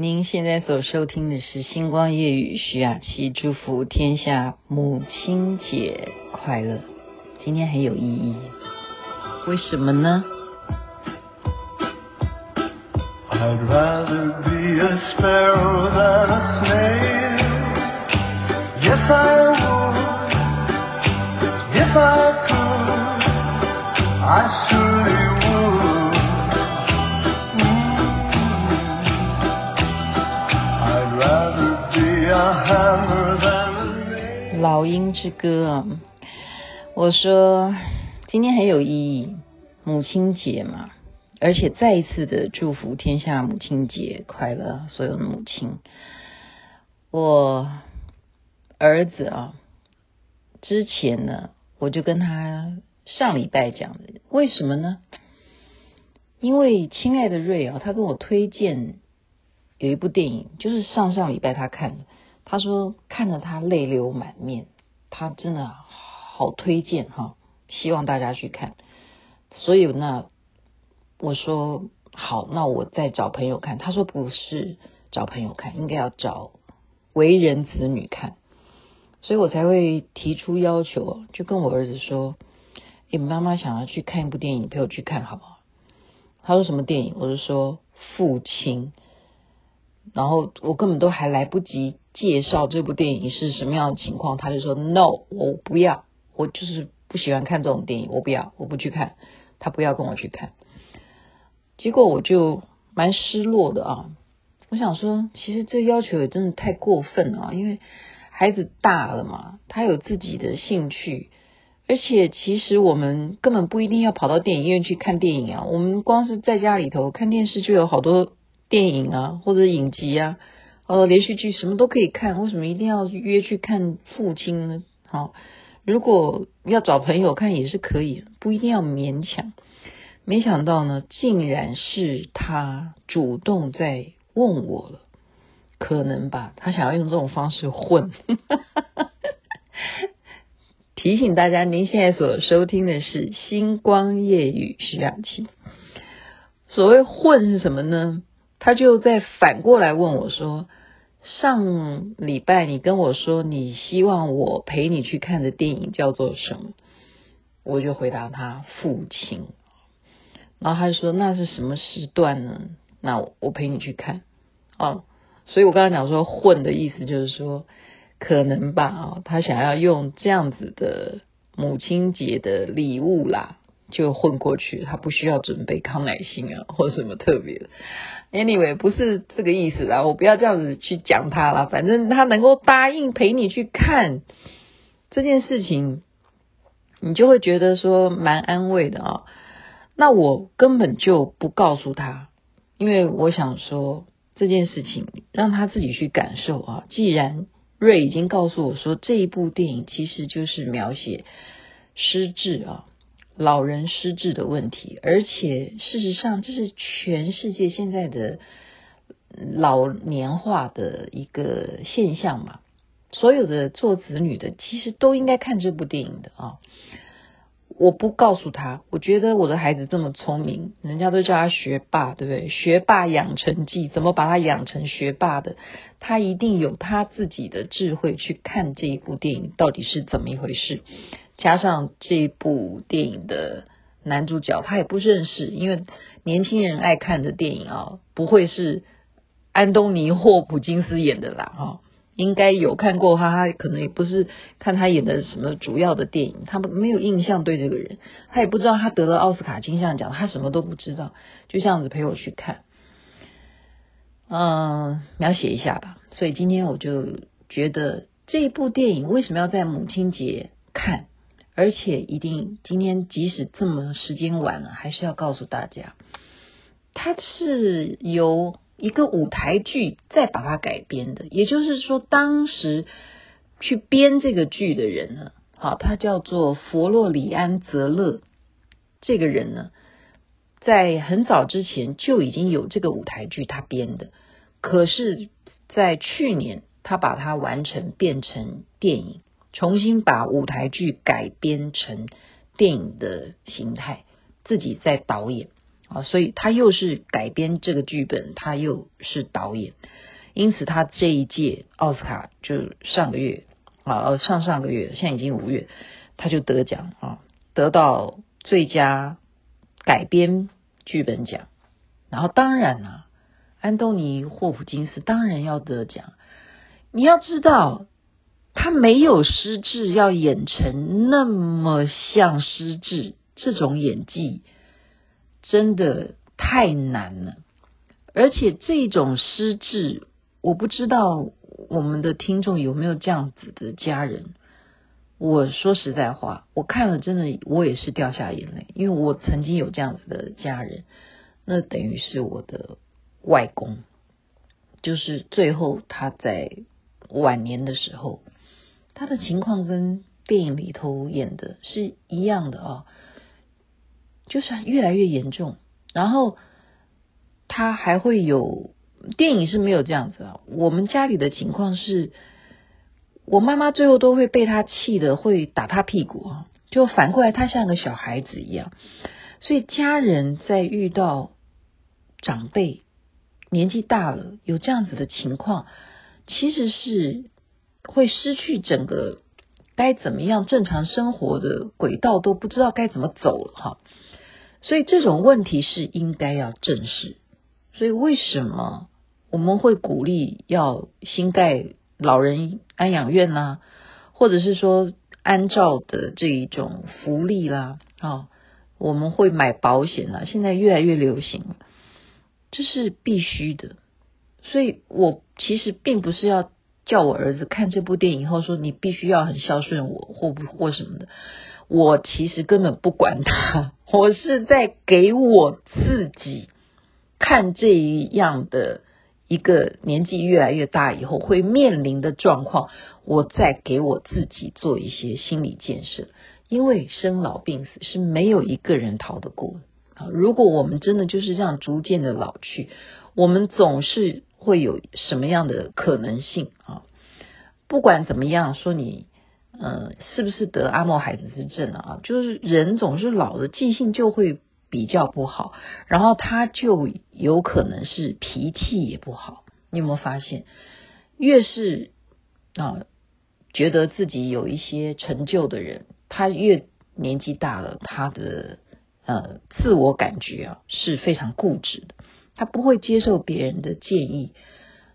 您现在所收听的是《星光夜语》，徐雅琪祝福天下母亲节快乐。今天很有意义，为什么呢？I'd rather be a sparrow than a snail. Yes, I would. If I could, I surely 音之歌啊，我说今天很有意义，母亲节嘛，而且再一次的祝福天下母亲节快乐，所有的母亲。我儿子啊，之前呢，我就跟他上礼拜讲的，为什么呢？因为亲爱的瑞啊，他跟我推荐有一部电影，就是上上礼拜他看的。他说看了他泪流满面，他真的好推荐哈，希望大家去看。所以呢，我说好，那我再找朋友看。他说不是找朋友看，应该要找为人子女看。所以我才会提出要求，就跟我儿子说：“你，妈妈想要去看一部电影，陪我去看好不好？”他说什么电影？我就说父亲。然后我根本都还来不及介绍这部电影是什么样的情况，他就说 “No，我不要，我就是不喜欢看这种电影，我不要，我不去看。”他不要跟我去看，结果我就蛮失落的啊！我想说，其实这要求也真的太过分了啊，因为孩子大了嘛，他有自己的兴趣，而且其实我们根本不一定要跑到电影院去看电影啊，我们光是在家里头看电视就有好多。电影啊，或者影集啊，呃，连续剧什么都可以看，为什么一定要约去看父亲呢？好，如果要找朋友看也是可以，不一定要勉强。没想到呢，竟然是他主动在问我了，可能吧，他想要用这种方式混。提醒大家，您现在所收听的是《星光夜雨》徐雅琪。所谓混是什么呢？他就在反过来问我说：“上礼拜你跟我说你希望我陪你去看的电影叫做什么？”我就回答他：“父亲。”然后他就说：“那是什么时段呢？那我陪你去看。”哦，所以我刚才讲说“混”的意思就是说，可能吧？啊，他想要用这样子的母亲节的礼物啦。就混过去，他不需要准备康乃馨啊，或者什么特别的。Anyway，不是这个意思啦，我不要这样子去讲他啦。反正他能够答应陪你去看这件事情，你就会觉得说蛮安慰的啊。那我根本就不告诉他，因为我想说这件事情让他自己去感受啊。既然瑞已经告诉我说这一部电影其实就是描写失智啊。老人失智的问题，而且事实上这是全世界现在的老年化的一个现象嘛。所有的做子女的其实都应该看这部电影的啊。我不告诉他，我觉得我的孩子这么聪明，人家都叫他学霸，对不对？学霸养成记，怎么把他养成学霸的？他一定有他自己的智慧去看这一部电影到底是怎么一回事。加上这部电影的男主角，他也不认识，因为年轻人爱看的电影啊，不会是安东尼霍普金斯演的啦，哈，应该有看过他，他可能也不是看他演的什么主要的电影，他们没有印象对这个人，他也不知道他得了奥斯卡金像奖，他什么都不知道，就这样子陪我去看，嗯，描写一下吧。所以今天我就觉得这部电影为什么要在母亲节看？而且一定今天即使这么时间晚了，还是要告诉大家，它是由一个舞台剧再把它改编的。也就是说，当时去编这个剧的人呢，好，他叫做佛洛里安·泽勒。这个人呢，在很早之前就已经有这个舞台剧他编的，可是，在去年他把它完成变成电影。重新把舞台剧改编成电影的形态，自己在导演，啊，所以他又是改编这个剧本，他又是导演，因此他这一届奥斯卡就上个月啊，上上个月，现在已经五月，他就得奖啊，得到最佳改编剧本奖。然后当然啊，安东尼霍普金斯当然要得奖。你要知道，他没有失智，要演成那么像失智，这种演技。真的太难了，而且这种失智，我不知道我们的听众有没有这样子的家人。我说实在话，我看了真的，我也是掉下眼泪，因为我曾经有这样子的家人，那等于是我的外公，就是最后他在晚年的时候，他的情况跟电影里头演的是一样的啊。就是越来越严重，然后他还会有电影是没有这样子啊。我们家里的情况是，我妈妈最后都会被他气得会打他屁股啊，就反过来他像个小孩子一样。所以家人在遇到长辈年纪大了有这样子的情况，其实是会失去整个该怎么样正常生活的轨道，都不知道该怎么走了哈。所以这种问题是应该要正视。所以为什么我们会鼓励要新盖老人安养院啦，或者是说安照的这一种福利啦，啊，我们会买保险啦，现在越来越流行，这是必须的。所以我其实并不是要叫我儿子看这部电影后说你必须要很孝顺我或不或什么的。我其实根本不管他，我是在给我自己看这一样的一个年纪越来越大以后会面临的状况，我在给我自己做一些心理建设。因为生老病死是没有一个人逃得过啊！如果我们真的就是这样逐渐的老去，我们总是会有什么样的可能性啊？不管怎么样，说你。嗯，是不是得阿莫海德斯症啊？就是人总是老了，记性就会比较不好，然后他就有可能是脾气也不好。你有没有发现，越是啊觉得自己有一些成就的人，他越年纪大了，他的呃自我感觉啊是非常固执的，他不会接受别人的建议，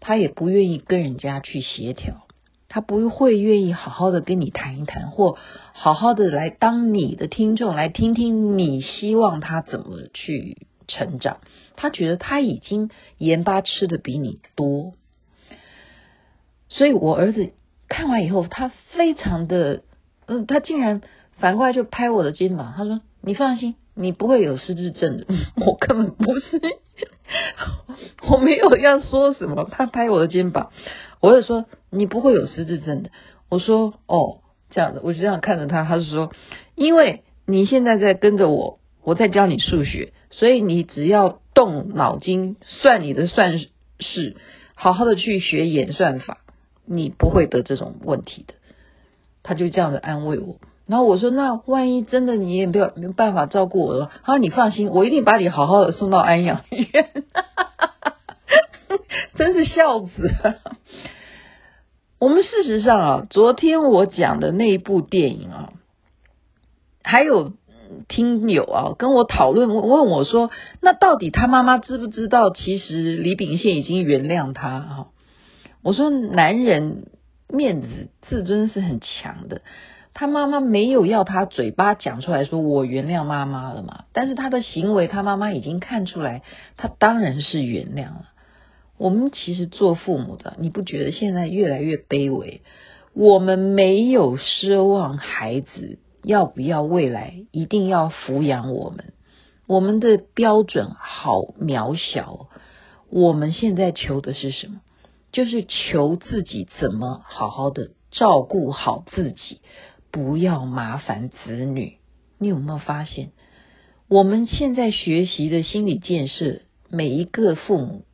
他也不愿意跟人家去协调。他不会愿意好好的跟你谈一谈，或好好的来当你的听众，来听听你希望他怎么去成长。他觉得他已经盐巴吃的比你多，所以我儿子看完以后，他非常的，嗯，他竟然反过来就拍我的肩膀，他说：“你放心，你不会有失智症的。”我根本不是，我没有要说什么，他拍我的肩膀。我就说你不会有失智症的。我说哦，这样的，我就这样看着他。他是说，因为你现在在跟着我，我在教你数学，所以你只要动脑筋算你的算式，好好的去学演算法，你不会得这种问题的。他就这样的安慰我。然后我说，那万一真的你也没有没有办法照顾我了，他说你放心，我一定把你好好的送到安养院。真是孝子。我们事实上啊，昨天我讲的那一部电影啊，还有听友啊跟我讨论，问我说，那到底他妈妈知不知道？其实李秉宪已经原谅他啊。我说，男人面子自尊是很强的，他妈妈没有要他嘴巴讲出来说我原谅妈妈了嘛，但是他的行为，他妈妈已经看出来，他当然是原谅了。我们其实做父母的，你不觉得现在越来越卑微？我们没有奢望孩子要不要未来一定要抚养我们，我们的标准好渺小。我们现在求的是什么？就是求自己怎么好好的照顾好自己，不要麻烦子女。你有没有发现，我们现在学习的心理建设，每一个父母。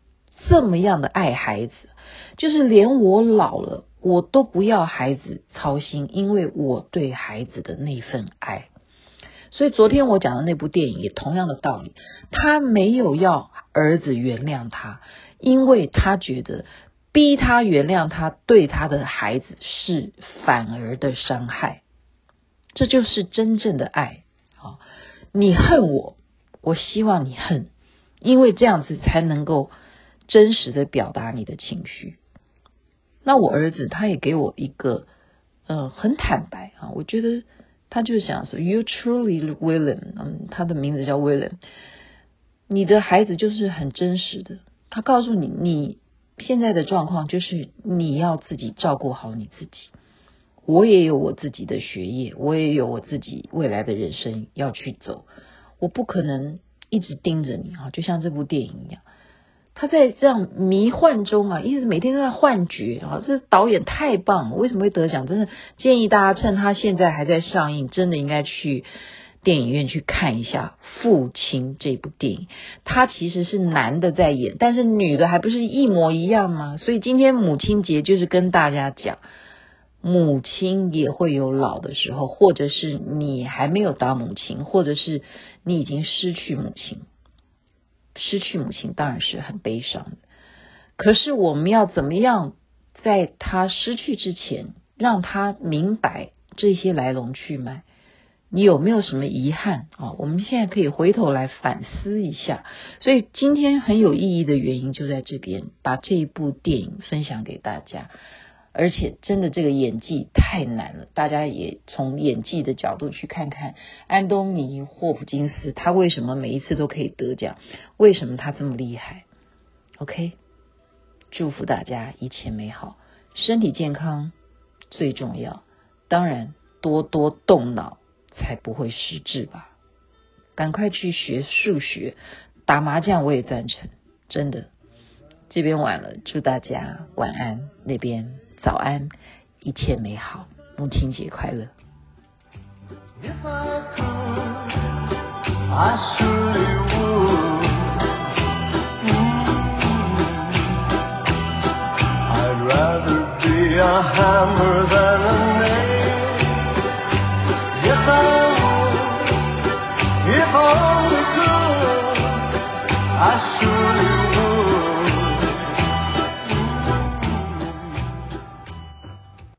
这么样的爱孩子，就是连我老了，我都不要孩子操心，因为我对孩子的那份爱。所以昨天我讲的那部电影也同样的道理，他没有要儿子原谅他，因为他觉得逼他原谅他对他的孩子是反而的伤害，这就是真正的爱。好，你恨我，我希望你恨，因为这样子才能够真实的表达你的情绪。那我儿子他也给我一个，嗯，很坦白啊，我觉得他就想说，You truly William，嗯，他的名字叫 William，你的孩子就是很真实的，他告诉你，你现在的状况就是你要自己照顾好你自己，我也有我自己的学业，我也有我自己未来的人生要去走，我不可能一直盯着你啊，就像这部电影一样。他在这样迷幻中啊，一直每天都在幻觉啊！这导演太棒了，为什么会得奖？真的建议大家趁他现在还在上映，真的应该去电影院去看一下《父亲》这部电影。他其实是男的在演，但是女的还不是一模一样吗？所以今天母亲节就是跟大家讲，母亲也会有老的时候，或者是你还没有当母亲，或者是你已经失去母亲。失去母亲当然是很悲伤的，可是我们要怎么样在他失去之前，让他明白这些来龙去脉？你有没有什么遗憾啊？我们现在可以回头来反思一下。所以今天很有意义的原因就在这边，把这一部电影分享给大家。而且真的这个演技太难了，大家也从演技的角度去看看安东尼霍普金斯，他为什么每一次都可以得奖？为什么他这么厉害？OK，祝福大家一切美好，身体健康最重要，当然多多动脑才不会失智吧。赶快去学数学，打麻将我也赞成，真的。这边晚了，祝大家晚安，那边。早安，一切美好，母亲节快乐。